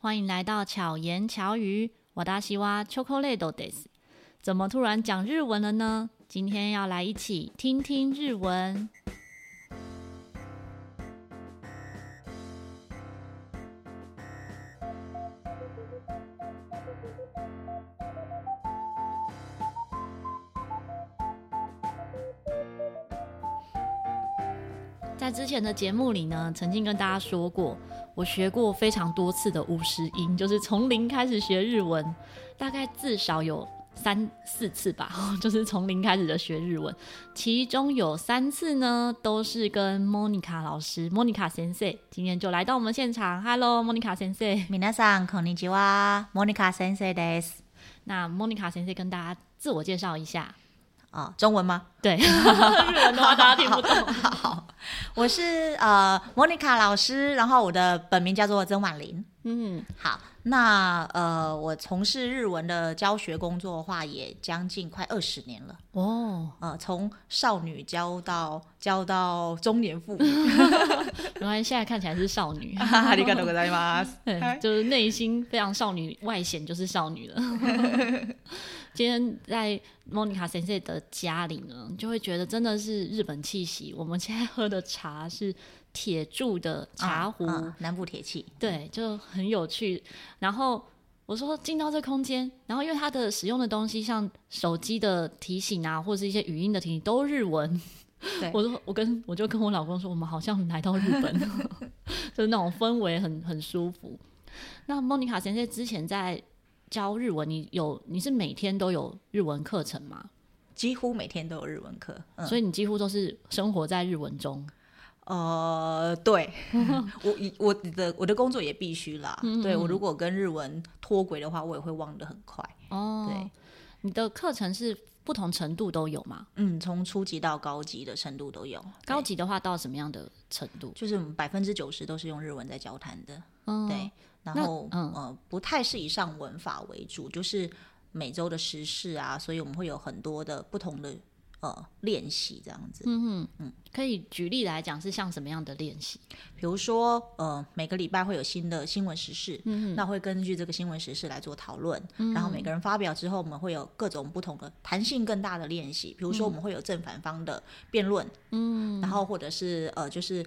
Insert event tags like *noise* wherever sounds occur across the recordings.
欢迎来到巧言巧语。我大西哇秋口雷多 days，怎么突然讲日文了呢？今天要来一起听听日文。在之前的节目里呢，曾经跟大家说过，我学过非常多次的五十音，就是从零开始学日文，大概至少有三四次吧，*laughs* 就是从零开始的学日文，其中有三次呢都是跟 Monica 老师，Monica 先生今天就来到我们现场，Hello，Monica 先生，皆さんこんにちは，Monica 先生です。那 Monica 先生跟大家自我介绍一下。 啊、哦，中文吗？对，*laughs* 日文的话大家听不懂。好，我是呃莫妮卡老师，然后我的本名叫做曾婉玲。嗯，好，那呃我从事日文的教学工作的话，也将近快二十年了。哦，呃，从少女教到教到中年妇女，*laughs* 原来现在看起来是少女。ありがとうございます。就是内心非常少女，外显就是少女了。 今天在莫妮卡先生的家里呢，就会觉得真的是日本气息。我们现在喝的茶是铁铸的茶壶，南部铁器，对，就很有趣。然后我说进到这空间，然后因为它的使用的东西，像手机的提醒啊，或者是一些语音的提醒，都日文。对，*laughs* 我说我跟我就跟我老公说，我们好像来到日本，*laughs* 就是那种氛围很很舒服。那莫妮卡先生之前在。教日文，你有你是每天都有日文课程吗？几乎每天都有日文课，嗯，所以你几乎都是生活在日文中。呃，对，*laughs* 我我的我的工作也必须啦。嗯、对我如果跟日文脱轨的话，我也会忘得很快。哦，对，你的课程是不同程度都有吗？嗯，从初级到高级的程度都有。高级的话到什么样的程度？就是百分之九十都是用日文在交谈的。嗯，对。然后，嗯、呃，不太是以上文法为主，就是每周的时事啊，所以我们会有很多的不同的呃练习这样子。嗯嗯嗯，可以举例来讲是像什么样的练习？比如说，呃，每个礼拜会有新的新闻时事，嗯，那会根据这个新闻时事来做讨论。嗯，然后每个人发表之后，我们会有各种不同的弹性更大的练习，比如说我们会有正反方的辩论，嗯，然后或者是呃就是。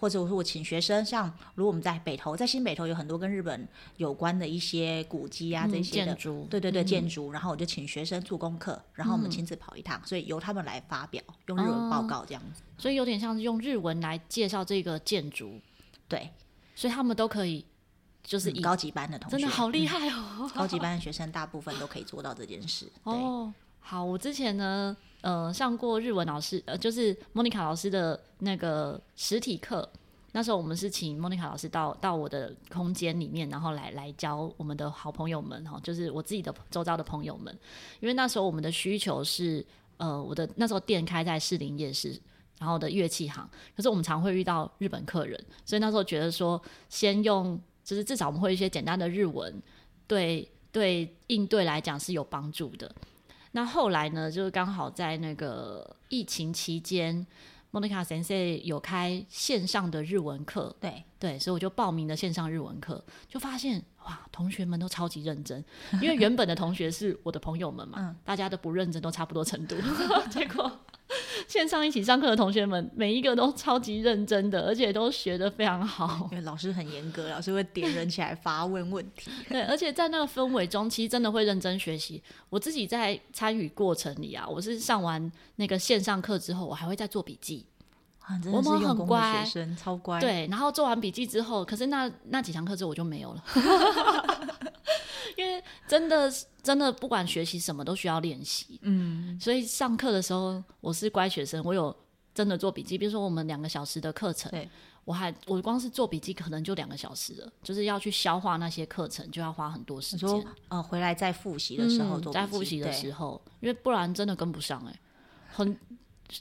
或者我说我请学生，像如果我们在北投，在新北投有很多跟日本有关的一些古迹啊，这些建筑，对对对，嗯、建筑，然后我就请学生做功课，然后我们亲自跑一趟，嗯、所以由他们来发表，用日文报告这样子，哦、所以有点像是用日文来介绍这个建筑，对，所以他们都可以，就是以、嗯、高级班的同学，真的好厉害哦、嗯，高级班的学生大部分都可以做到这件事。哦，好，我之前呢。呃，上过日文老师，呃，就是莫妮卡老师的那个实体课。那时候我们是请莫妮卡老师到到我的空间里面，然后来来教我们的好朋友们哈，就是我自己的周遭的朋友们。因为那时候我们的需求是，呃，我的那时候店开在士林夜市，然后的乐器行。可是我们常会遇到日本客人，所以那时候觉得说，先用，就是至少我们会一些简单的日文，对对，应对来讲是有帮助的。那后来呢，就是刚好在那个疫情期间，莫妮卡先生有开线上的日文课，对。对，所以我就报名了线上日文课，就发现哇，同学们都超级认真，因为原本的同学是我的朋友们嘛，嗯、大家的不认真都差不多程度，*laughs* 结果。线上一起上课的同学们，每一个都超级认真的，而且都学得非常好。*laughs* 因为老师很严格，老师会点人起来发问问题。对，而且在那个氛围中，其实真的会认真学习。我自己在参与过程里啊，我是上完那个线上课之后，我还会再做笔记。啊，真的是用功的学生，超乖。对，然后做完笔记之后，可是那那几堂课之后我就没有了。*laughs* 因为真的真的不管学习什么都需要练习，嗯，所以上课的时候我是乖学生，我有真的做笔记。比如说我们两个小时的课程，对，我还我光是做笔记可能就两个小时了，就是要去消化那些课程，就要花很多时间。说呃，回来再复习的时候做笔记，在复习的时候，因为不然真的跟不上哎、欸，很，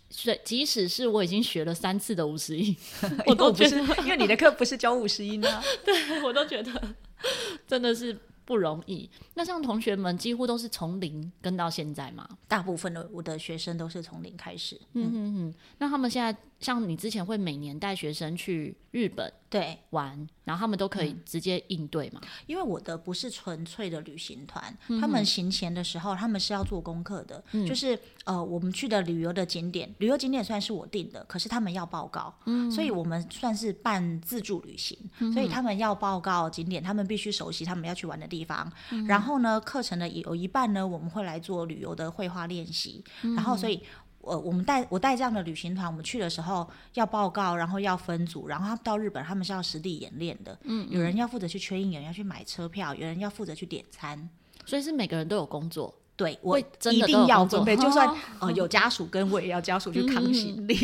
所以即使是我已经学了三次的五十音，*laughs* 我都觉得，因为你的课不是教五十音啊，*laughs* 对我都觉得 *laughs* 真的是。不容易。那像同学们几乎都是从零跟到现在嘛？大部分的我的学生都是从零开始。嗯嗯嗯。那他们现在像你之前会每年带学生去日本对。玩，然后他们都可以直接应对嘛？因为我的不是纯粹的旅行团，他们行前的时候他们是要做功课的，就是呃我们去的旅游的景点，旅游景点虽然是我定的，可是他们要报告，所以我们算是半自助旅行，所以他们要报告景点，他们必须熟悉他们要去玩的地方，然后呢课程的有一半呢我们会来做旅游的绘画练习，然后所以。呃，我们带我带这样的旅行团，我们去的时候要报告，然后要分组，然后他到日本他们是要实地演练的。嗯，嗯，有人要负责去确认，有人要去买车票，有人要负责去点餐，所以是每个人都有工作。对，我一定要准备，就算 *laughs* 呃有家属跟我也要家属去扛行李，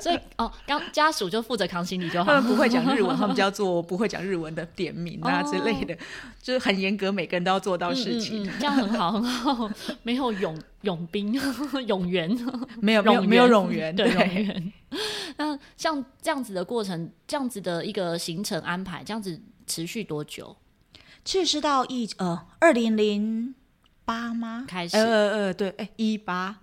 所以哦，刚家属就负责扛行李就好。他们不会讲日文，他们就要 *laughs* 做不会讲日文的点名啊之类的，哦、就是很严格，每个人都要做到事情。嗯嗯、*laughs* 这样很好很好，没有勇勇兵勇员，没有没有没有勇员，对勇员。那像这样子的过程，这样子的一个行程安排，这样子持续多久？其实是到一呃二零零。八吗？开始，呃呃呃，对，哎，一八，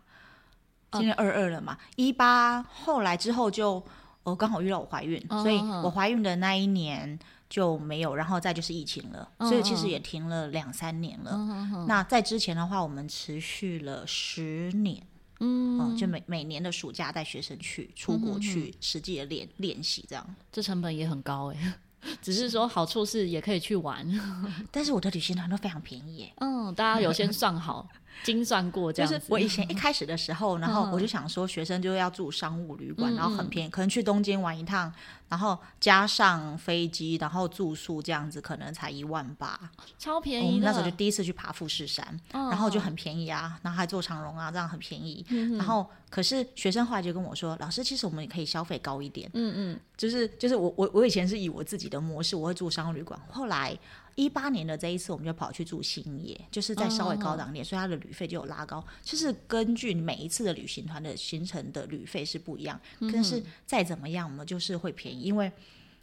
今年二二了嘛，一八后来之后就，我刚好遇到我怀孕，所以我怀孕的那一年就没有，然后再就是疫情了，所以其实也停了两三年了。那在之前的话，我们持续了十年，嗯，就每每年的暑假带学生去出国去实际的练练习，这样，这成本也很高哎。只是说好处是也可以去玩，*laughs* 但是我的旅行团都非常便宜耶。嗯，大家有先算好。精算过这样子，就是我以前一开始的时候，然后我就想说，学生就要住商务旅馆，嗯、然后很便宜，可能去东京玩一趟，然后加上飞机，然后住宿这样子，可能才一万八，超便宜。我们那时候就第一次去爬富士山，哦、然后就很便宜啊，然后还坐长荣啊，这样很便宜。嗯、然后可是学生后来就跟我说，老师，其实我们也可以消费高一点。嗯嗯，就是就是我我我以前是以我自己的模式，我会住商务旅馆，后来。一八年的这一次，我们就跑去住星野，就是再稍微高档点，哦、所以它的旅费就有拉高。就是根据每一次的旅行团的行程的旅费是不一样，嗯、但是再怎么样，我们就是会便宜，因为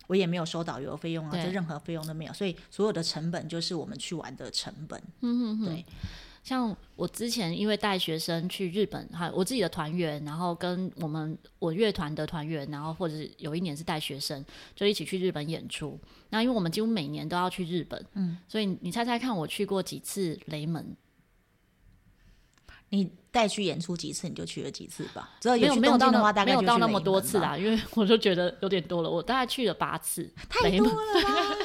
我也没有收导游费用啊，这任何费用都没有，所以所有的成本就是我们去玩的成本。嗯哼哼对。像我之前因为带学生去日本，哈，我自己的团员，然后跟我们我乐团的团员，然后或者有一年是带学生，就一起去日本演出。那因为我们几乎每年都要去日本，嗯，所以你猜猜看，我去过几次雷门？你带去演出几次，你就去了几次吧？没有没有到那没有到那么多次啊，因为 *laughs* 我就觉得有点多了。我大概去了八次，太多了吧。*laughs*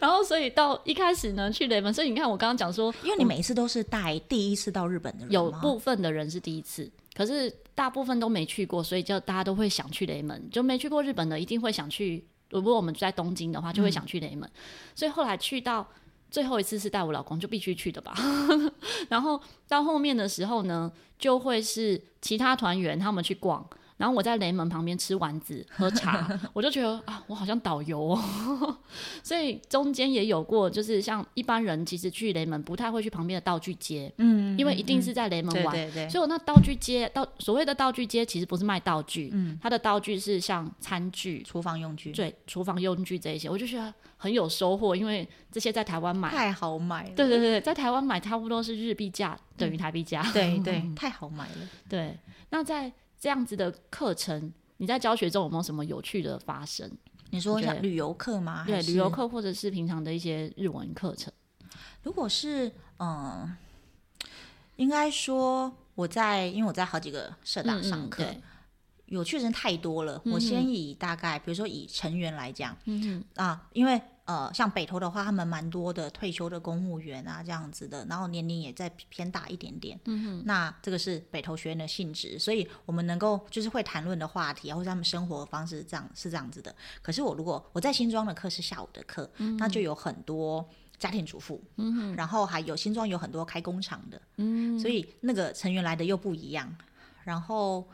然后，所以到一开始呢，去雷门，所以你看，我刚刚讲说，因为你每一次都是带第一次到日本的人，有部分的人是第一次，可是大部分都没去过，所以就大家都会想去雷门，就没去过日本的一定会想去。如果我们在东京的话，就会想去雷门，嗯、所以后来去到最后一次是带我老公，就必须去的吧。*laughs* 然后到后面的时候呢，就会是其他团员他们去逛。然后我在雷门旁边吃丸子喝茶，*laughs* 我就觉得啊，我好像导游哦。*laughs* 所以中间也有过，就是像一般人其实去雷门不太会去旁边的道具街，嗯，因为一定是在雷门玩。对对对。所以我那道具街道所谓的道具街其实不是卖道具，嗯，它的道具是像餐具、厨房用具，对，厨房用具这一些，我就觉得很有收获，因为这些在台湾买太好买了。对对对，在台湾买差不多是日币价等于台币价，对对，*laughs* 太好买了。对，那在。这样子的课程，你在教学中有没有什么有趣的发生？你说像旅游课吗？对，旅游课或者是平常的一些日文课程。如果是嗯，应该说我在，因为我在好几个社大上课，嗯嗯有趣的人太多了。嗯、我先以大概，比如说以成员来讲，嗯啊，因为。呃，像北投的话，他们蛮多的退休的公务员啊，这样子的，然后年龄也在偏大一点点。嗯哼，那这个是北投学院的性质，所以我们能够就是会谈论的话题啊，或者他们生活方式这样是这样子的。可是我如果我在新庄的课是下午的课，嗯、那就有很多家庭主妇，嗯哼，然后还有新庄有很多开工厂的，嗯，所以那个成员来的又不一样。然后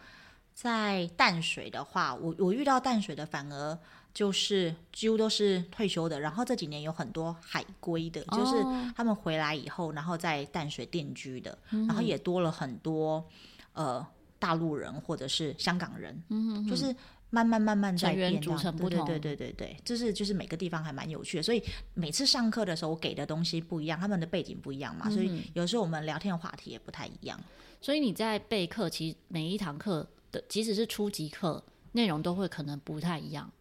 在淡水的话，我我遇到淡水的反而。就是几乎都是退休的，然后这几年有很多海归的，哦、就是他们回来以后，然后在淡水定居的，嗯、然后也多了很多呃大陆人或者是香港人，嗯、哼就是慢慢慢慢在变，组成不同，对对对对对，就是就是每个地方还蛮有趣的，所以每次上课的时候我给的东西不一样，他们的背景不一样嘛，嗯、所以有时候我们聊天的话题也不太一样。所以你在备课，其实每一堂课的，即使是初级课。内容都会可能不太一样。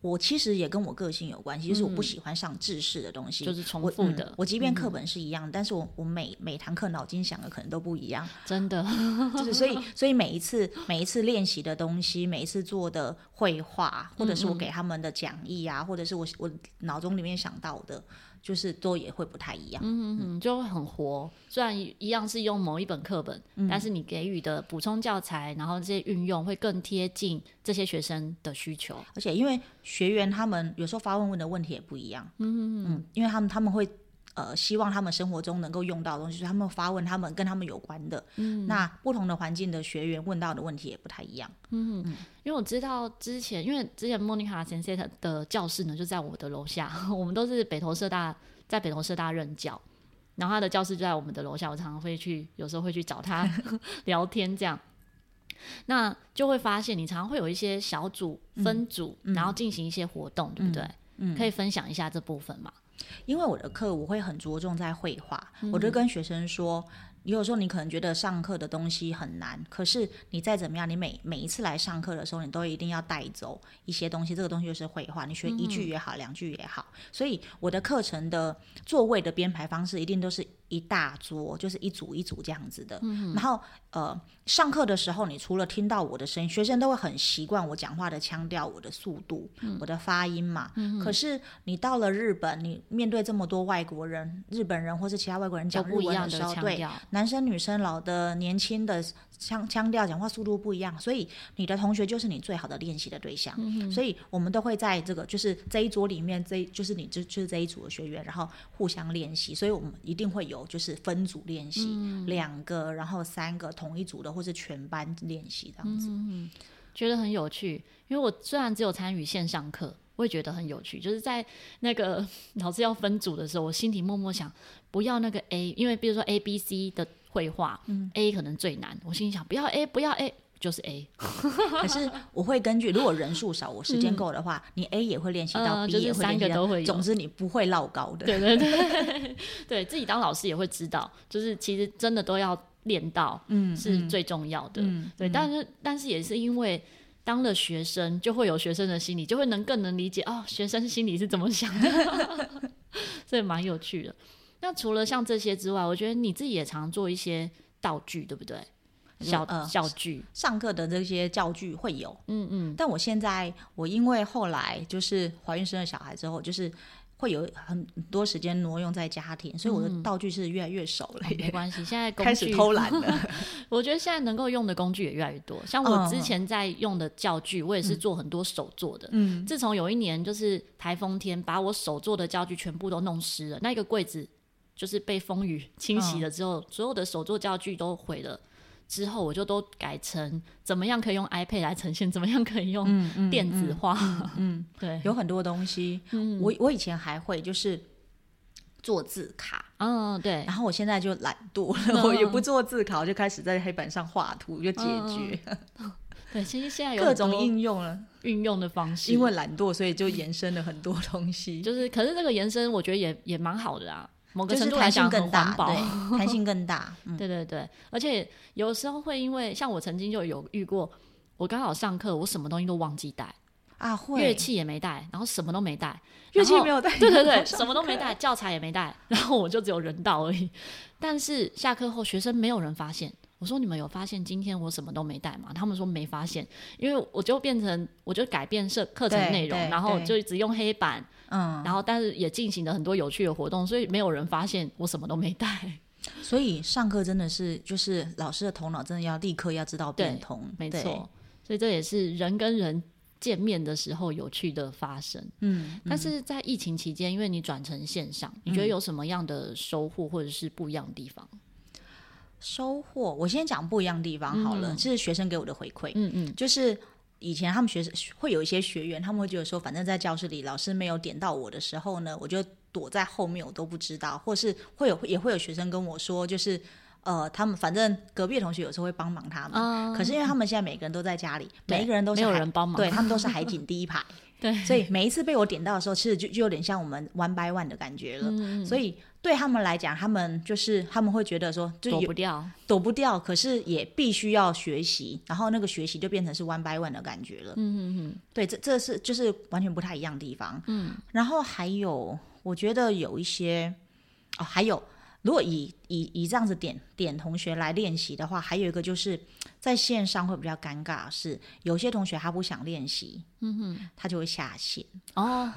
我其实也跟我个性有关系，就是我不喜欢上制式的东西，嗯、就是重复的。我，嗯、我即便课本是一样，嗯、但是我我每每堂课脑筋想的可能都不一样，真的。*laughs* 就是所以 *laughs* 所以每一次每一次练习的东西，每一次做的绘画，或者是我给他们的讲义啊，或者是我我脑中里面想到的。就是都也会不太一样，嗯嗯，就会很活。虽然一样是用某一本课本，嗯、但是你给予的补充教材，然后这些运用会更贴近这些学生的需求。而且因为学员他们有时候发问问的问题也不一样，嗯嗯，因为他们他们会。呃，希望他们生活中能够用到的东西，就是他们发问，他们跟他们有关的。嗯，那不同的环境的学员问到的问题也不太一样。嗯，嗯，因为我知道之前，因为之前莫妮卡先生的教室呢就在我的楼下，*laughs* 我们都是北投社大，在北投社大任教，然后他的教室就在我们的楼下，我常常会去，有时候会去找他 *laughs* 聊天，这样，那就会发现你常常会有一些小组分组，嗯、然后进行一些活动，嗯、对不对？嗯，可以分享一下这部分吗？因为我的课我会很着重在绘画，嗯、我就跟学生说，有时候你可能觉得上课的东西很难，可是你再怎么样，你每每一次来上课的时候，你都一定要带走一些东西。这个东西就是绘画，你学一句也好，嗯、两句也好。所以我的课程的座位的编排方式一定都是一大桌，就是一组一组这样子的。嗯、然后呃，上课的时候，你除了听到我的声音，学生都会很习惯我讲话的腔调、我的速度、嗯、我的发音嘛。嗯、可是你到了日本，你面对这么多外国人、日本人或是其他外国人讲日文的时候，对男生、女生、老的、年轻的。腔腔调、讲话速度不一样，所以你的同学就是你最好的练习的对象。嗯、所以我们都会在这个就是这一桌里面，这就是你就就是这一组的学员，然后互相练习。所以我们一定会有就是分组练习，嗯、两个，然后三个同一组的，或是全班练习这样子。嗯，觉得很有趣，因为我虽然只有参与线上课，我也觉得很有趣。就是在那个老师要分组的时候，我心里默默想，不要那个 A，因为比如说 A、B、C 的。绘画，嗯，A 可能最难。我心里想，不要 A，不要 A，就是 A。*laughs* 可是我会根据，如果人数少，我时间够的话，嗯、你 A 也会练习到，B 也会练习到。总之你不会落高的。对对对，对 *laughs* 自己当老师也会知道，就是其实真的都要练到，嗯，是最重要的。嗯，对，但是但是也是因为当了学生，就会有学生的心理，就会能更能理解哦，学生心里是怎么想的，*laughs* 所以蛮有趣的。那除了像这些之外，我觉得你自己也常做一些道具，对不对？小呃教具，上课的这些教具会有，嗯嗯。但我现在我因为后来就是怀孕生了小孩之后，就是会有很多时间挪用在家庭，所以我的道具是越来越少了。嗯、没关系，现在 *laughs* 开始偷懒了。*laughs* *laughs* 我觉得现在能够用的工具也越来越多。像我之前在用的教具，我也是做很多手做的。嗯。自从有一年就是台风天，把我手做的教具全部都弄湿了，那个柜子。就是被风雨侵袭了之后，哦、所有的手做教具都毁了。之后我就都改成怎么样可以用 iPad 来呈现，怎么样可以用电子化。嗯，嗯嗯 *laughs* 对，有很多东西。嗯、我我以前还会就是做字卡。嗯，对。然后我现在就懒惰了，嗯、*laughs* 我也不做字卡，我就开始在黑板上画图，就解决。嗯、*laughs* 对，其实现在有各种应用了，运用的方式。因为懒惰，所以就延伸了很多东西。就是，可是这个延伸，我觉得也也蛮好的啊。某个程度来讲很环保，对，*laughs* 弹性更大。嗯、*laughs* 对对对，而且有时候会因为像我曾经就有遇过，我刚好上课，我什么东西都忘记带啊，会乐器也没带，然后什么都没带，*laughs* 乐器没有带，对对对，什么都没带，教材也没带，然后我就只有人道而已。但是下课后，学生没有人发现。我说你们有发现今天我什么都没带吗？他们说没发现，因为我就变成我就改变设课程内容，然后就只用黑板，嗯，然后但是也进行了很多有趣的活动，所以没有人发现我什么都没带。所以上课真的是就是老师的头脑真的要立刻要知道变通，没错。所以这也是人跟人见面的时候有趣的发生。嗯，嗯，但是在疫情期间，因为你转成线上，你觉得有什么样的收获或者是不一样的地方？收获，我先讲不一样的地方好了，这、嗯、是学生给我的回馈。嗯嗯，就是以前他们学生会有一些学员，他们会觉得说，反正在教室里老师没有点到我的时候呢，我就躲在后面，我都不知道。或是会有也会有学生跟我说，就是呃，他们反正隔壁的同学有时候会帮忙他们，嗯、可是因为他们现在每个人都在家里，每一个人都是没有人帮忙，对他们都是海景第一排。对，所以每一次被我点到的时候，其实就就有点像我们 one by one 的感觉了。嗯、所以对他们来讲，他们就是他们会觉得说，就躲不掉，躲不掉，可是也必须要学习，然后那个学习就变成是 one by one 的感觉了。嗯嗯嗯，对，这这是就是完全不太一样的地方。嗯，然后还有，我觉得有一些哦，还有。如果以以以这样子点点同学来练习的话，还有一个就是在线上会比较尴尬，是有些同学他不想练习，嗯哼，他就会下线哦。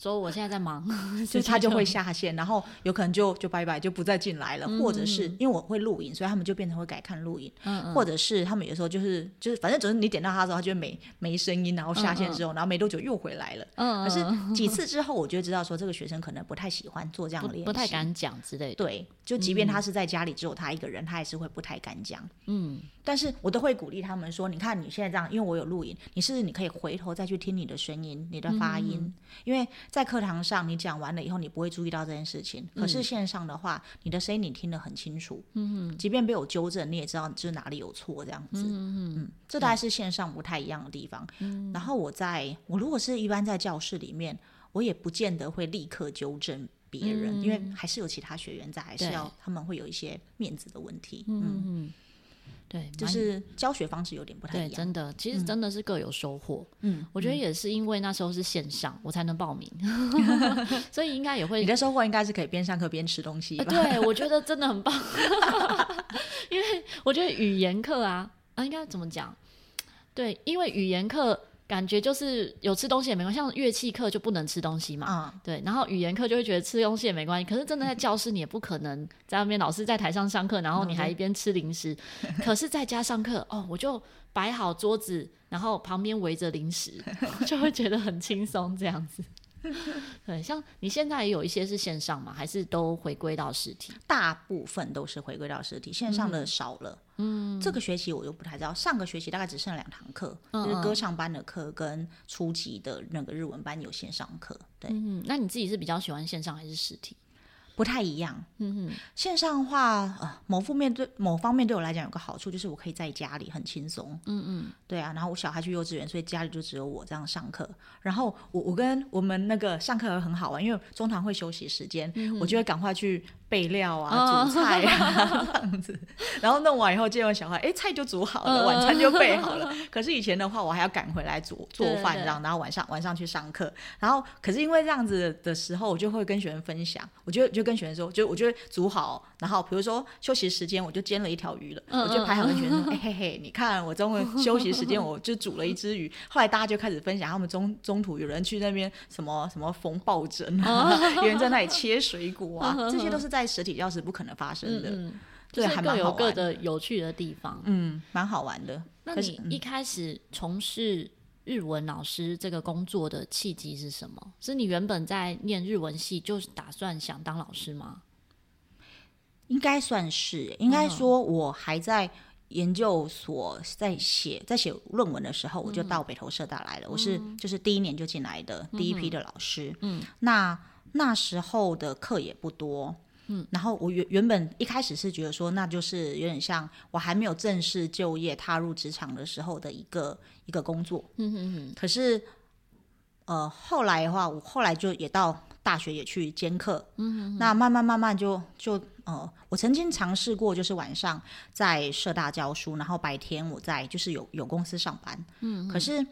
说我现在在忙，*laughs* 就他就会下线，然后有可能就就拜拜，就不再进来了，嗯、或者是因为我会录影，所以他们就变成会改看录影，或者是他们有时候就是就是反正总是你点到他的时候，他就没没声音，然后下线之后，然后没多久又回来了，可是几次之后，我就知道说这个学生可能不太喜欢做这样的练习，不，太敢讲之类的，对，就即便他是在家里只有他一个人，嗯、他也是会不太敢讲，嗯，但是我都会鼓励他们说，你看你现在这样，因为我有录影，你是不是你可以回头再去听你的声音，你的发音，因为在课堂上。你讲完了以后，你不会注意到这件事情。可是线上的话，嗯、你的声音你听得很清楚。嗯哼，即便被我纠正，你也知道就是哪里有错这样子。嗯嗯，这大概是线上不太一样的地方。嗯，然后我在我如果是一般在教室里面，我也不见得会立刻纠正别人，嗯、因为还是有其他学员在，还是要他们会有一些面子的问题。嗯。嗯对，就是教学方式有点不太一样。对，真的，其实真的是各有收获。嗯，我觉得也是因为那时候是线上，我才能报名，*laughs* 所以应该也会。你的收获应该是可以边上课边吃东西吧？对，我觉得真的很棒。*laughs* 因为我觉得语言课啊，啊，应该怎么讲？对，因为语言课。感觉就是有吃东西也没关系，像乐器课就不能吃东西嘛。嗯、对，然后语言课就会觉得吃东西也没关系。可是真的在教室，你也不可能在外面，老师在台上上课，然后你还一边吃零食。嗯、可是在家上课，哦，我就摆好桌子，然后旁边围着零食，就会觉得很轻松这样子。*laughs* 对，像你现在也有一些是线上嘛，还是都回归到实体？大部分都是回归到实体，线上的少了。嗯，这个学期我就不太知道，上个学期大概只剩两堂课，嗯嗯就是歌唱班的课跟初级的那个日文班有线上课。对，嗯，那你自己是比较喜欢线上还是实体？不太一样，嗯哼，线上的话，呃，某方面对某方面对我来讲有个好处，就是我可以在家里很轻松，嗯嗯，对啊，然后我小孩去幼稚园，所以家里就只有我这样上课，然后我我跟我们那个上课很好玩，因为中堂会休息时间，嗯、我就会赶快去。备料啊，煮菜啊，*laughs* 这样子，然后弄完以后接完小孩，哎，菜就煮好了，晚餐就备好了。可是以前的话，我还要赶回来煮做饭，这样，然后晚上晚上去上课。然后，可是因为这样子的时候，我就会跟学生分享，我就就跟学生说，就我就煮好，然后比如说休息时间，我就煎了一条鱼了，我就拍好跟学生说，哎嘿嘿，你看我中午休息时间，我就煮了一只鱼。*laughs* 后来大家就开始分享，他们中中途有人去那边什么什么缝抱枕啊，*laughs* 有人在那里切水果啊，这些都是在。在实体教室不可能发生的，嗯、对，还各有各的有趣的地方，嗯，蛮好玩的。那你一开始从事日文老师这个工作的契机是什么？是你原本在念日文系，就是打算想当老师吗？应该算是，应该说，我还在研究所在写在写论文的时候，我就到北投社大来了。嗯、我是就是第一年就进来的第一批的老师，嗯，那那时候的课也不多。嗯，然后我原原本一开始是觉得说，那就是有点像我还没有正式就业踏入职场的时候的一个一个工作。嗯哼哼。可是，呃，后来的话，我后来就也到大学也去兼课。嗯。那慢慢慢慢就就呃，我曾经尝试过，就是晚上在社大教书，然后白天我在就是有有公司上班。嗯。可是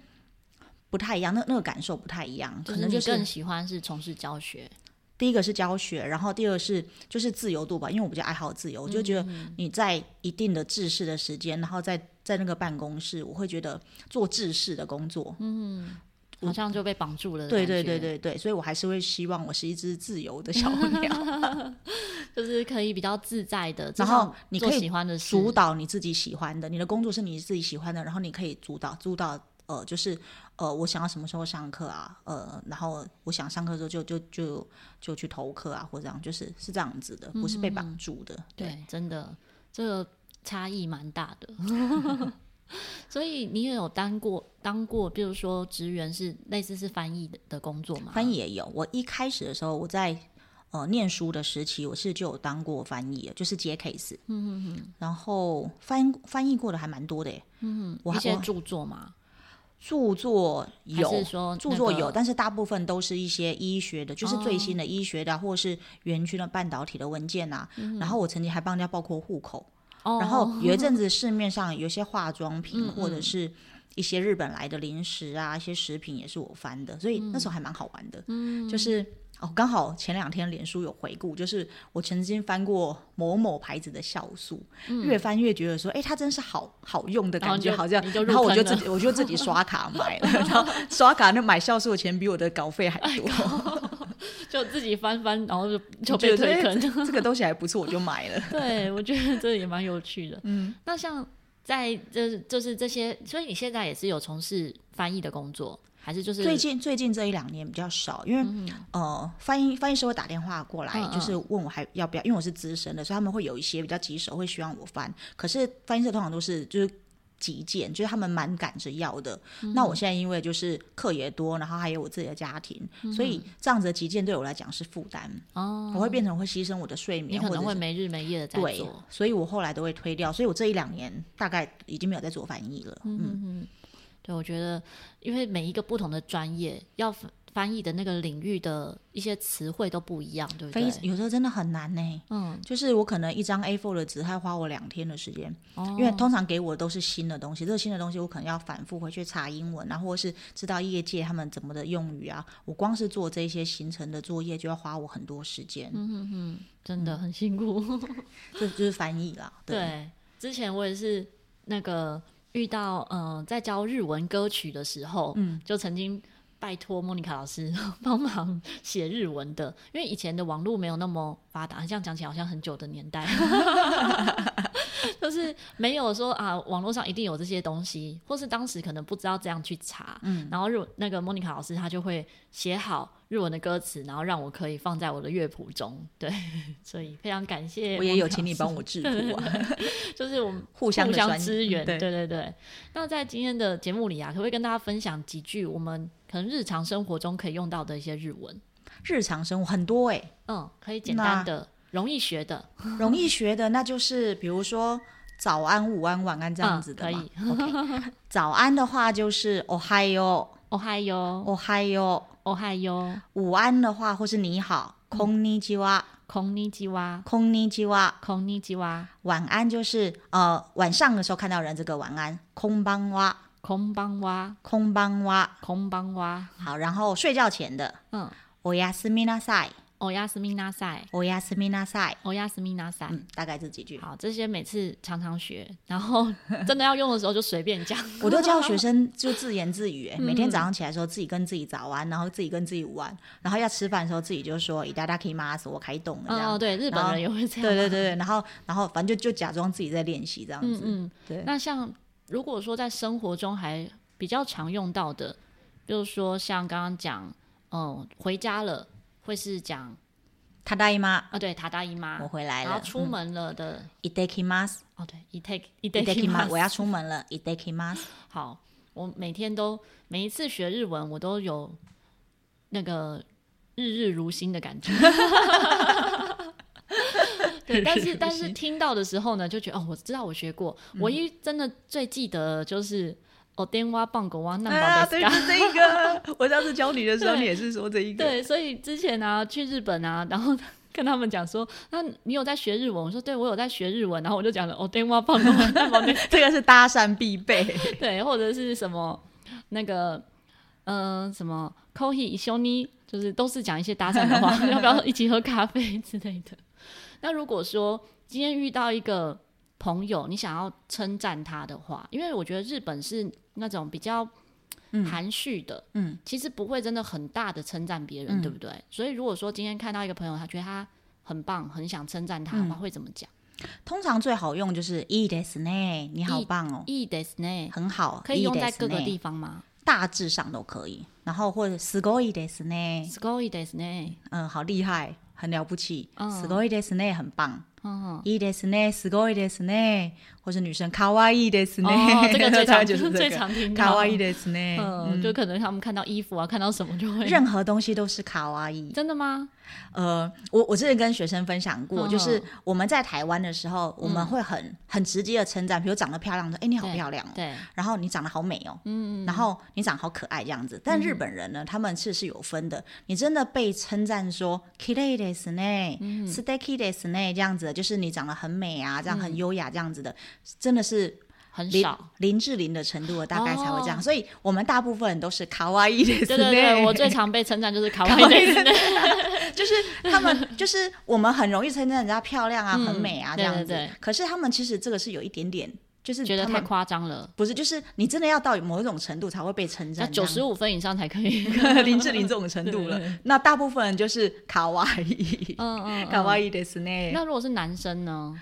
不太一样，那那个感受不太一样，可能就是更喜欢是从事教学。第一个是教学，然后第二个是就是自由度吧，因为我比较爱好自由，我就觉得你在一定的制式的时间，然后在在那个办公室，我会觉得做制式的工作，嗯，好像就被绑住了。对对对对对，所以我还是会希望我是一只自由的小鸟，*laughs* 就是可以比较自在的，然后你可以喜欢的主导你自己喜欢的，你的工作是你自己喜欢的，然后你可以主导主导。呃，就是呃，我想要什么时候上课啊？呃，然后我想上课的时候就就就就去投课啊，或者这样，就是是这样子的，不是被绑住的。嗯、对，对，真的，这个差异蛮大的。*laughs* 所以你也有当过当过，比如说职员是类似是翻译的的工作吗？翻译也有。我一开始的时候，我在呃念书的时期，我是就有当过翻译，就是接 case。嗯嗯嗯。然后翻翻译过的还蛮多的耶。嗯哼，我还一些著作吗。著作有，是说、那个、著作有，但是大部分都是一些医学的，就是最新的医学的，哦、或者是园区的半导体的文件啊。嗯、然后我曾经还帮人家报过户口。哦、然后有一阵 *laughs* 子市面上有些化妆品，嗯、或者是一些日本来的零食啊，一些食品也是我翻的，所以那时候还蛮好玩的。嗯，就是。哦，刚好前两天脸书有回顾，就是我曾经翻过某某牌子的酵素，嗯、越翻越觉得说，哎，它真是好好用的感觉，好像，然后我就自己我就自己刷卡买了，*laughs* 然后刷卡那买酵素的钱比我的稿费还多，就自己翻翻，然后就就被推坑，*laughs* 这个东西还不错，我就买了。对，我觉得这也蛮有趣的。嗯，那像在这就是这些，所以你现在也是有从事翻译的工作。还是就是最近最近这一两年比较少，因为、嗯、呃翻译翻译师会打电话过来，就是问我还要不要，因为我是资深的，所以他们会有一些比较棘手，会希望我翻。可是翻译社通常都是就是急件，就是他们蛮赶着要的。嗯、那我现在因为就是课也多，然后还有我自己的家庭，嗯、所以这样子的急件对我来讲是负担。哦，我会变成会牺牲我的睡眠，你可能会没日没夜的在做。对，所以我后来都会推掉。所以我这一两年大概已经没有在做翻译了。嗯对，我觉得，因为每一个不同的专业要翻译的那个领域的一些词汇都不一样，对不对？有时候真的很难呢。嗯，就是我可能一张 A4 的纸，还花我两天的时间。哦。因为通常给我的都是新的东西，这个新的东西我可能要反复回去查英文啊，或者是知道业界他们怎么的用语啊。我光是做这些行程的作业就要花我很多时间。嗯哼哼，真的很辛苦。*laughs* 这就是翻译啦。对，对，之前我也是那个。遇到嗯、呃，在教日文歌曲的时候，嗯，就曾经拜托莫妮卡老师 *laughs* 帮忙写日文的，因为以前的网络没有那么发达，这样讲起来好像很久的年代。*laughs* 就是没有说啊，网络上一定有这些东西，或是当时可能不知道这样去查，嗯，然后日那个莫妮卡老师他就会写好日文的歌词，然后让我可以放在我的乐谱中，对，*laughs* 所以非常感谢。我也有请你帮我制图啊，就是我们互相互相支援，对对对。那在今天的节目里啊，可不可以跟大家分享几句我们可能日常生活中可以用到的一些日文？日常生活很多哎、欸，嗯，可以简单的。容易学的，*laughs* 容易学的，那就是比如说早安、午安、晚安这样子的嘛。嗯、可以。Okay. 早安的话就是おはよう、おはよう、おはよう、おはよう。午安的话或是你好，こんにちは、こんにちは、こんにちは、こんにちは。晚安就是呃晚上的时候看到人这个晚安，こんば んは、こんばんは、こんばんは、こんばんは。好，然后睡觉前的，嗯，おやすみなさい。おやすみなさい，おやすみなさい，おやすみなさい。嗯，大概这几句。好，这些每次常常学，然后*laughs* 真的要用的时候就随便讲。我都教学生就自言自语，*laughs* 每天早上起来的时候自己跟自己早安，然后自己跟自己午安，然后要吃饭的时候自己就说いただきます，我开动了这样。哦，对，日本人也会这样。对对对，然后然后反正就就假装自己在练习这样子。嗯，对。那像 如果说在生活中还比较常用到的，就是说像刚刚讲，嗯，回家了会是讲。ただいま啊，对，ただいま，我回来了。然后出门了的，いってきます。哦，对，いっていってきます，我要出门了，いってきます。好，我每天都每一次学日文，我都有那个日日如新的感觉。 对，但 *laughs* 是但是听到的时候呢，就觉得哦，我知道我学过。唯一真的最记得就是。哦，电话棒狗汪那啊，对，是这一个。*laughs* 我上次教你的时候，你也是说这一个。对，所以之前啊，去日本啊，然后 *laughs* 跟他们讲说，那你有在学日文？我说，对，我有在学日文。然后我就讲了，哦，电话棒狗汪那宝贝，这个是搭讪必备。对，或者是什么那个，嗯、呃，什么尼，就是都是讲一些搭讪的话，要不要一起喝咖啡之类的？那如果说今天遇到一个朋友，你想要称赞他的话，因为我觉得日本是。那种比较含蓄的，嗯，其实不会真的很大的称赞别人，嗯、对不对？所以如果说今天看到一个朋友，他觉得他很棒，很想称赞他的话，嗯、会怎么讲？通常最好用就是いいですね，你好棒哦，いいですね，很好，可以用在各个地方吗？大致上都可以，然后或者すごいですね，すごいですね，嗯，好厉害。 很了不起，嗯すごいですね很棒， 嗯，いいですねすごいですね，或是女生かわいいですね，哦，这个最常*laughs* 就是这个最常听到，かわいいですね，嗯，就可能他们看到衣服啊，看到什么就会，任何东西都是かわいい。真的吗？呃，我我之前跟学生分享过，嗯就是我们在台湾的时候，我们会很很直接的称赞，比如长得漂亮的，哎，你好漂亮哦，对，然后你长得好美哦，嗯，然后你长得好可爱这样子。但日本人呢，他们是是有分的，你真的被称赞说きれいですね，素敌ですね，这样子 的，就是你长得很美啊，这样很优雅这样子的，真的是。林很少林志玲的程度的大概才会这样，哦所以我们大部分人都是卡哇伊的。对对对，我最常被称赞就是卡哇伊的，*laughs* 就是他们就是我们很容易称赞人家漂亮啊、嗯很美啊这样子。对对对可是他们其实这个是有一点点，就是觉得太夸张了。不是，就是你真的要到某一种程度才会被称赞，九十五分以上才可以。林志玲这种程度了，那大部分人就是卡哇伊，嗯嗯，卡哇伊的是呢。那如果是男生呢？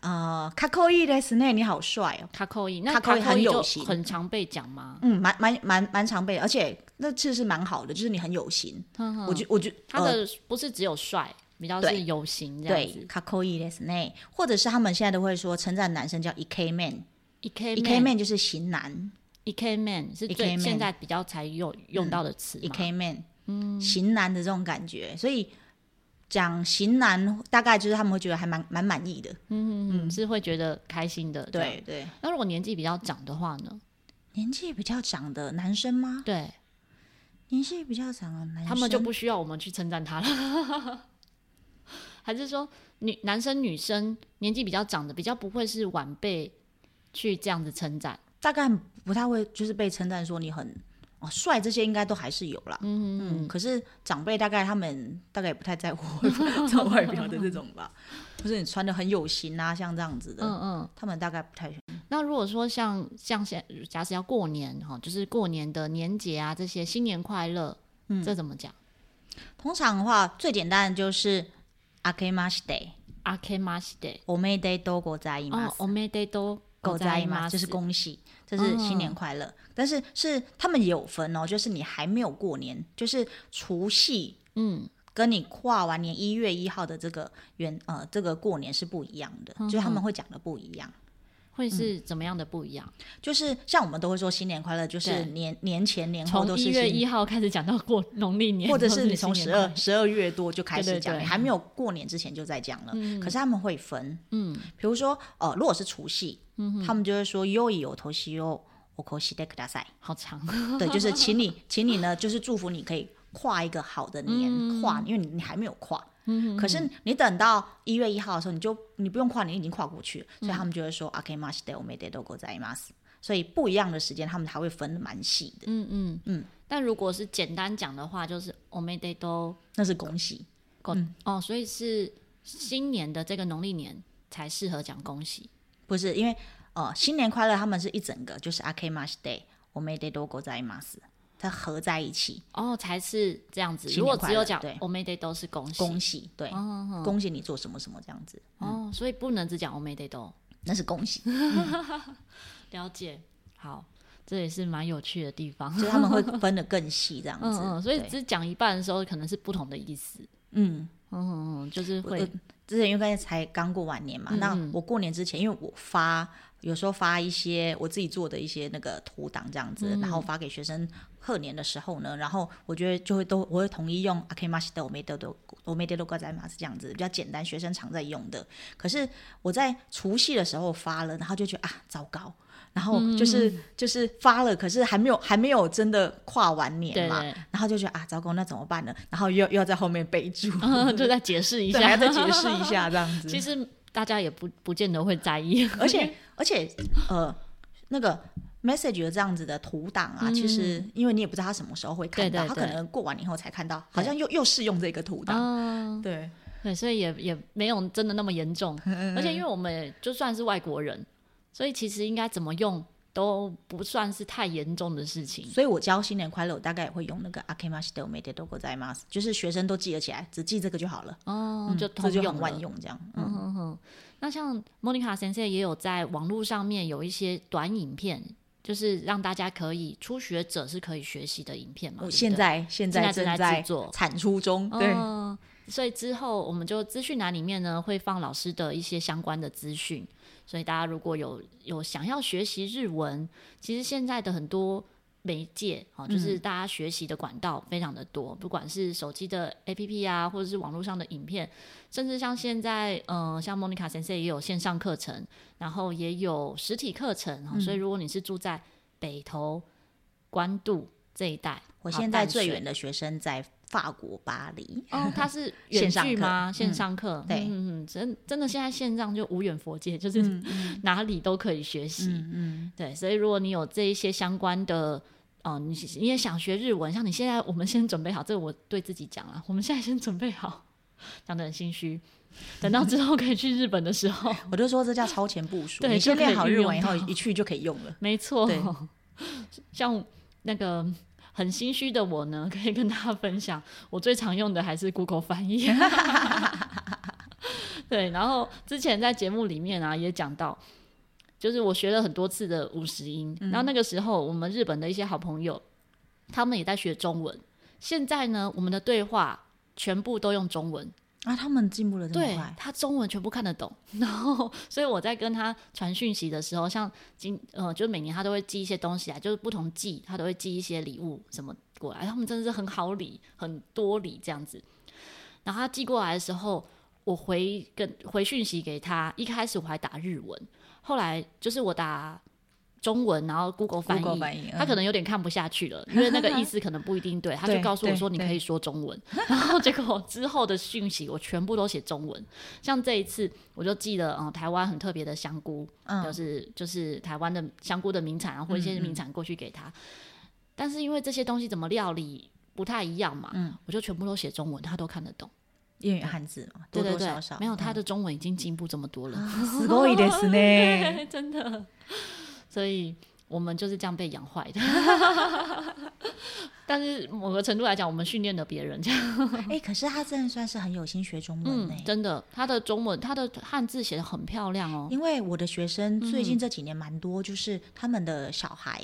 呃，卡扣伊的是呢，你好帅哦，卡扣伊，那卡扣伊很有型，很常被讲吗？嗯，蛮蛮蛮蛮常被，而且那其实是蛮好的，就是你很有型。我觉我觉他的不是只有帅，比较是有型这样子。卡扣伊的是呢，或者是他们现在都会说称赞男生叫 EK man，EK man 就是型男，EK man 是最现在比较才用用到的词，EK man，嗯，型男的这种感觉，所以。讲型男大概就是他们会觉得还蛮蛮满意的，嗯嗯，是会觉得开心的。对对。那如果年纪比较长的话呢？年纪比较长的男生吗？对，年纪比较长的男生，他们就不需要我们去称赞他了。还是说女男生女生年纪比较长的比较不会是晚辈去这样子称赞？大概不太会，就是被称赞说你很。哦，帅这些应该都还是有啦，嗯嗯，可是长辈大概他们大概也不太在乎 *laughs* 这外表的这种吧，*laughs* 就是你穿的很有型啊，像这样子的，嗯嗯，他们大概不太。那如果说像像现假使要过年哈，就是过年的年节啊，这些新年快乐，嗯，这怎么讲？通常的话最简单的就是阿克玛西德，阿克玛西德，欧梅德多过在伊玛斯，欧梅德多国在伊玛，就是恭喜，这是新年快乐。但是是他们有分哦，就是你还没有过年，就是除夕，嗯，跟你跨完年一月一号的这个元，呃，这个过年是不一样的，就是他们会讲的不一样。会是怎么样的不一样？嗯、就是像我们都会说新年快乐，就是年对年前年后都是一月一号开始讲到过*laughs* 农历年，或者是你从十二十二月多就开始讲，对对对，你还没有过年之前就在讲了，嗯、可是他们会分，嗯，比如说呃如果是除夕。他们就会说“よいお年をお越しでください”，好长。*laughs* 对，就是请你，请你呢，就是祝福你可以跨一个好的年，嗯、跨，因为你你还没有跨。 可是你等到一月一号的时候你就你不用跨年已经跨过去了所以他们就会说 ok mash day 我每 day 都过在一码所以不一样的时间他们还会分蛮细的。嗯嗯。嗯。但如果是简单讲的话就是我每 day 都那是恭喜。哦所以是新年的这个农历年才适合讲恭喜。不是因为哦新年快乐他们是一整个就是 ok mash day 我每 day 都过在一码事它合在一起哦，才是这样子。如果只有讲おめでとう是恭喜，恭喜对，哦、恭喜你做什么什么这样子。嗯、哦，所以不能只讲おめでとう，那是恭喜。*laughs* 了解，好，这也是蛮有趣的地方，*laughs* 所以他们会分得更细这样子。嗯*laughs* 嗯，所以只讲一半的时候，可能是不同的意思。嗯嗯嗯，就是会。之前因为才刚过完年嘛，嗯、那我过年之前，因为我发 有时候发一些我自己做的一些那个图档这样子，嗯、然后发给学生贺年的时候呢，然后我觉得就会都我会统一用あけましておめでとうおめでとうございます这样子比较简单，学生常在用的。可是我在除夕的时候发了，然后就觉得啊糟糕。然后就是、嗯、就是发了，可是还没有还没有真的跨完年嘛，对对，然后就觉得啊，糟糕，那怎么办呢？然后又又要在后面备注，嗯、*laughs* 就再解释一下，*laughs* 还要再解释一下这样子。其*laughs* 实 大家也不不见得会在意，*laughs* 而且而且呃，那个 message 的这样子的图档啊，嗯、其实因为你也不知道他什么时候会看到，对对对，他可能过完以后才看到，好像又又适用这个图档，嗯、对。对，所以也也没有真的那么严重。而且因为我们就算是外国人。所以其实应该怎么用都不算是太严重的事情，所以我教新年快乐，我大概也会用那个 Akemashido medetogozaimasu，就是学生都记得起来，只记这个就好了。哦，就通用万用这样。嗯哼，那像 Monica 先生也有在网络上面有一些短影片，就是让大家可以初学者是可以学习的影片嘛。现在现在正在制作，产出中。对，所以之后我们就资讯栏里面呢会放老师的一些相关的资讯。所以大家如果有有想要学习日文，其实现在的很多。媒介啊，就是大家学习的管道非常的多，嗯、不管是手机的 APP 啊，或者是网络上的影片，甚至像现在，呃，像 Monica 先生也有线上课程，然后也有实体课程、嗯、所以如果你是住在北投、关渡这一带，我现在最远的学生在法国巴黎，哦，*laughs* 他是远距吗？线上课、嗯，对，嗯嗯，真真的现在线上就无远佛界，就是哪里都可以学习，嗯嗯，对，所以如果你有这一些相关的。哦，你你也想学日文？像你现在，我们先准备好，这个我对自己讲了。我们现在先准备好，*laughs* 讲的很心虚。等到之后可以去日本的时候，*laughs* 我就说这叫超前部署。对，你先练好日文以后，一去就可以用了。没错。像那个很心虚的我呢，可以跟大家分享，我最常用的还是 Google 翻译。*laughs* 对，然后之前在节目里面啊，也讲到。就是我学了很多次的五十音，嗯，然后那个时候我们日本的一些好朋友，他们也在学中文。现在呢，我们的对话全部都用中文啊，他们进步了这么快。对，他中文全部看得懂，*laughs* 然后所以我在跟他传讯息的时候，像今呃，就是每年他都会寄一些东西来，就是不同季他都会寄一些礼物什么过来，他们真的是很好礼，很多礼这样子。然后他寄过来的时候，我回跟回讯息给他，一开始我还打日文。后来就是我打中文，然后 Google 翻译，他可能有点看不下去了，因为那个意思可能不一定对，*laughs* 他就告诉我说你可以说中文，*laughs* 然后结果之后的讯息我全部都写中文，像这一次我就寄了嗯台湾很特别的香菇，嗯、就是就是台湾的香菇的名产啊或一些名产过去给他，嗯嗯，但是因为这些东西怎么料理不太一样嘛，嗯、我就全部都写中文，他都看得懂。英语汉字嘛，多多少少没有他的中文已经进步这么多了，すごいですね，真*laughs* 的， 所以我们就是这样被养坏的。*laughs* 但是某个程度来讲，我们训练了别人这样。哎、欸，可是他真的算是很有心学中文呢、欸嗯。真的，他的中文，他的汉字写的很漂亮哦。因为我的学生最近这几年蛮多，就是他们的小孩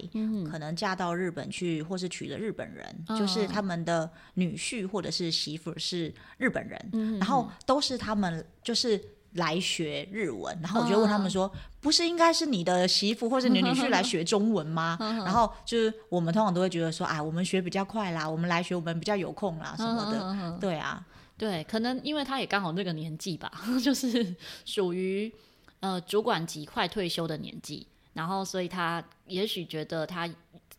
可能嫁到日本去，或是娶了日本人，嗯、就是他们的女婿或者是媳妇是日本人，嗯、然后都是他们就是。来学日文，然后我就问他们说：“ uh, 不是应该是你的媳妇或者你的女婿来学中文吗？” *laughs* uh, 然后就是我们通常都会觉得说：“啊，我们学比较快啦，我们来学我们比较有空啦什么的。Uh, ” uh, 对啊，对，可能因为他也刚好那个年纪吧，*laughs* 就是属于呃主管级快退休的年纪，然后所以他也许觉得他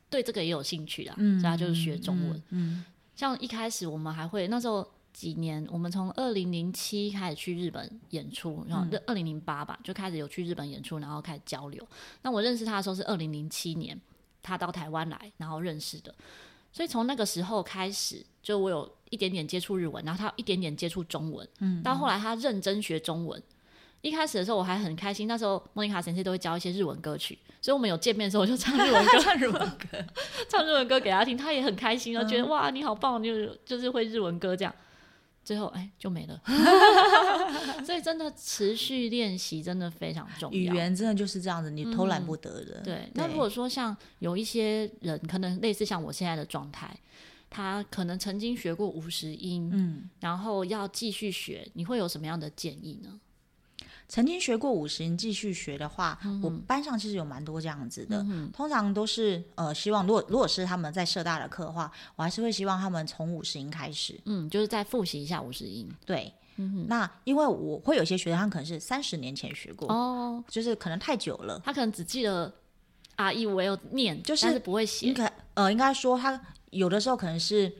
对这个也有兴趣啦，嗯、所以他就是学中文。嗯，嗯像一开始我们还会那时候。几年，我们从二零零七开始去日本演出，然后二零零八吧就开始有去日本演出，然后开始交流。那我认识他的时候是二零零七年，他到台湾来，然后认识的。所以从那个时候开始，就我有一点点接触日文，然后他有一点点接触中文。嗯，到后来他认真学中文。一开始的时候我还很开心，那时候莫妮卡先生都会教一些日文歌曲，所以我们有见面的时候我就唱日文歌，唱日文歌，*laughs* 唱日文歌给他听，他也很开心，然后觉得哇你好棒，就就是会日文歌这样。最后，哎，就没了。*laughs* 所以，真的持续练习真的非常重要。语言真的就是这样子，你偷懒不得的。嗯、对。那如果说像有一些人，可能类似像我现在的状态，他可能曾经学过五十音，嗯，然后要继续学，你会有什么样的建议呢？曾经学过五十音继续学的话，嗯、我班上其实有蛮多这样子的。嗯、通常都是呃，希望如果如果是他们在社大的课的话，我还是会希望他们从五十音开始。嗯，就是再复习一下五十音。对，嗯、那因为我会有些学生，他可能是三十年前学过，哦，就是可能太久了，他可能只记得啊以为有念，就是，是不会写。应该呃，应该说他有的时候可能是。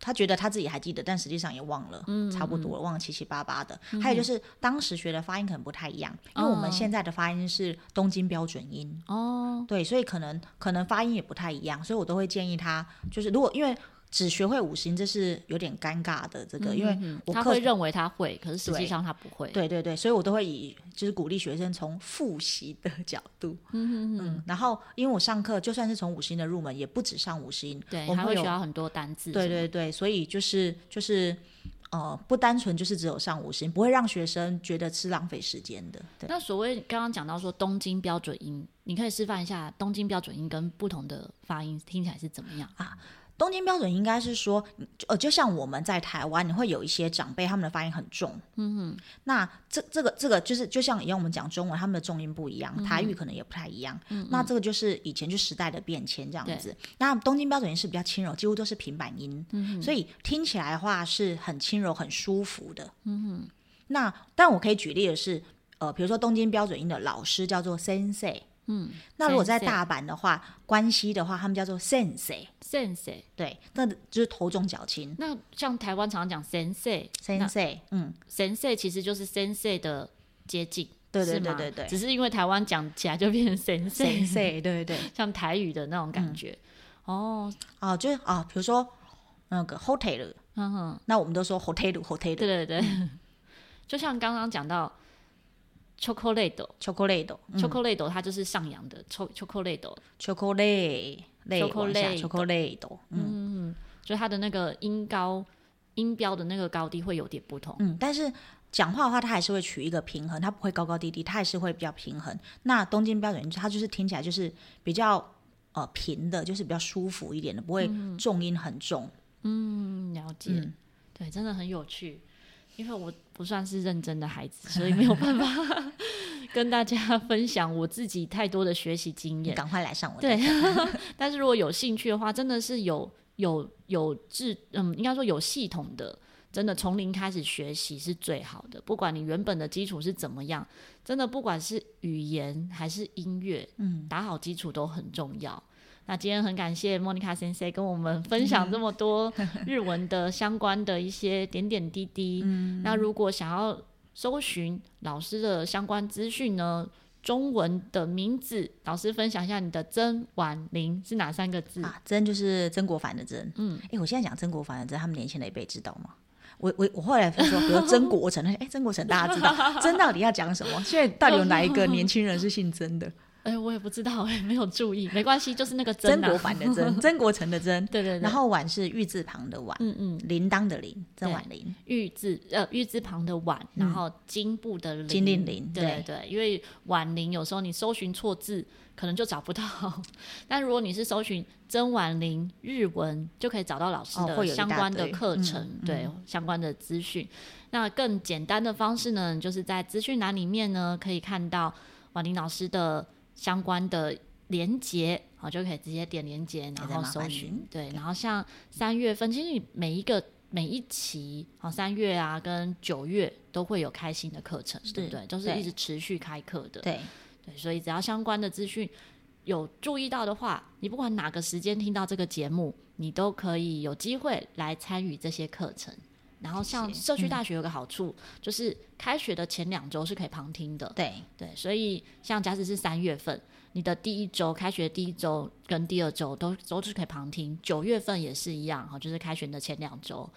他觉得他自己还记得，但实际上也忘了，嗯、差不多了，忘了七七八八的。嗯、还有就是当时学的发音可能不太一样，嗯、因为我们现在的发音是东京标准音哦，对，所以可能可能发音也不太一样，所以我都会建议他，就是如果因为。只学会五行，这是有点尴尬的。这个，嗯、因为我他会认为他会，可是实际上他不会。对对对，所以我都会以就是鼓励学生从复习的角度，嗯嗯，然后因为我上课就算是从五行的入门，也不止上五行，对，我们会学到很多单字。对对对，所以就是就是呃，不单纯就是只有上五行，不会让学生觉得是浪费时间的。对。那所谓刚刚讲到说东京标准音，你可以示范一下东京标准音跟不同的发音听起来是怎么样啊？东京标准应该是说，呃，就像我们在台湾，你会有一些长辈，他们的发音很重。嗯哼。那这这个这个就是，就像以前我们讲中文，他们的重音不一样，台语可能也不太一样。嗯。那这个就是以前就时代的变迁这样子。那东京标准音是比较轻柔，几乎都是平板音。嗯。所以听起来的话是很轻柔、很舒服的。嗯哼。那但我可以举例的是，呃，比如说东京标准音的老师叫做 Sensei。嗯，那如果在大阪的话，关西的话，他们叫做 sensei，sensei，对，那就是头重脚轻。那像台湾常常讲 sensei，sensei，嗯，sensei 其实就是 sensei 的接近，对对对对对，只是因为台湾讲起来就变成 sensei，对对对，像台语的那种感觉。哦。哦，就是啊，比如说那个 hotel，嗯哼，那我们都说 hotel，hotel，对对对，*laughs* 就像刚刚讲到。chocolate，chocolate，chocolate，它就是上扬的，chocolate，chocolate，chocolate，chocolate，嗯，就它的那个音高、音标的那个高低会有点不同。嗯，但是讲话的话，它还是会取一个平衡，它不会高高低低，它还是会比较平衡。那东京标准，它就是听起来就是比较呃平的，就是比较舒服一点的，不会重音很重。嗯，了解。嗯、对，真的很有趣。因为我不算是认真的孩子，所以没有办法 *laughs* 跟大家分享我自己太多的学习经验。赶快来上我的对，*laughs* 但是如果有兴趣的话，真的是有有有智，嗯，应该说有系统的，真的从零开始学习是最好的。不管你原本的基础是怎么样，真的不管是语言还是音乐，嗯，打好基础都很重要。那今天很感谢莫妮卡先生跟我们分享这么多 *laughs* 日文的相关的一些点点滴滴。嗯、那如果想要搜寻老师的相关资讯呢？中文的名字，老师分享一下你的曾婉玲是哪三个字啊？曾就是曾国藩的曾。嗯，哎、欸，我现在讲曾国藩的曾，他们年轻的一辈知道吗？我我我后来说，比如 *laughs* 曾国成，哎、欸，曾国成大家知道，曾到底要讲什么？现在到底有哪一个年轻人是姓曾的？哎、欸，我也不知道，哎，没有注意，没关系，就是那个曾、啊、国藩的曾，曾国成的曾，对对对，然后婉是玉字旁的婉，嗯嗯，铃铛的铃，曾婉玲，玉字呃玉字旁的婉，然后金部的铃，金令铃，对对，对，因为婉玲有时候你搜寻错字，可能就找不到，*laughs* 但如果你是搜寻曾婉玲日文，就可以找到老师的相关的课程，哦嗯、对、嗯、相关的资讯。那更简单的方式呢，就是在资讯栏里面呢，可以看到婉玲老师的。相关的连接，好，就可以直接点连接，然后搜寻。对，然后像三月份，其实你每一个每一期，好，三月啊跟九月都会有开新的课程，对不对？都是一直持续开课的。对对，所以只要相关的资讯有注意到的话，你不管哪个时间听到这个节目，你都可以有机会来参与这些课程。然后像社区大学有个好处，嗯、就是开学的前两周是可以旁听的。对对，所以像假使是三月份，你的第一周开学第一周跟第二周都都是可以旁听。九月份也是一样哈，就是开学的前两周。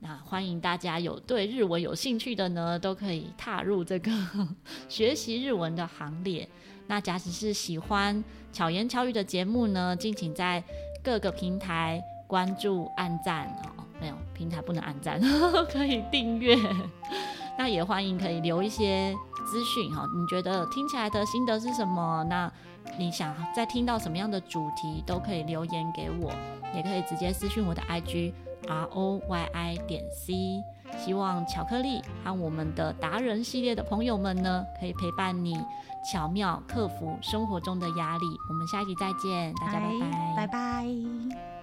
那欢迎大家有对日文有兴趣的呢，都可以踏入这个 *laughs* 学习日文的行列。那假使是喜欢巧言巧语的节目呢，敬请在各个平台关注、按赞没有平台不能按赞，*laughs* 可以订阅。*laughs* 那也欢迎可以留一些资讯哈，你觉得听起来的心得是什么？那你想再听到什么样的主题，都可以留言给我，也可以直接私讯我的 IG R O Y I 点 C。希望巧克力和我们的达人系列的朋友们呢，可以陪伴你巧妙克服生活中的压力。我们下一集再见，大家拜拜，拜拜。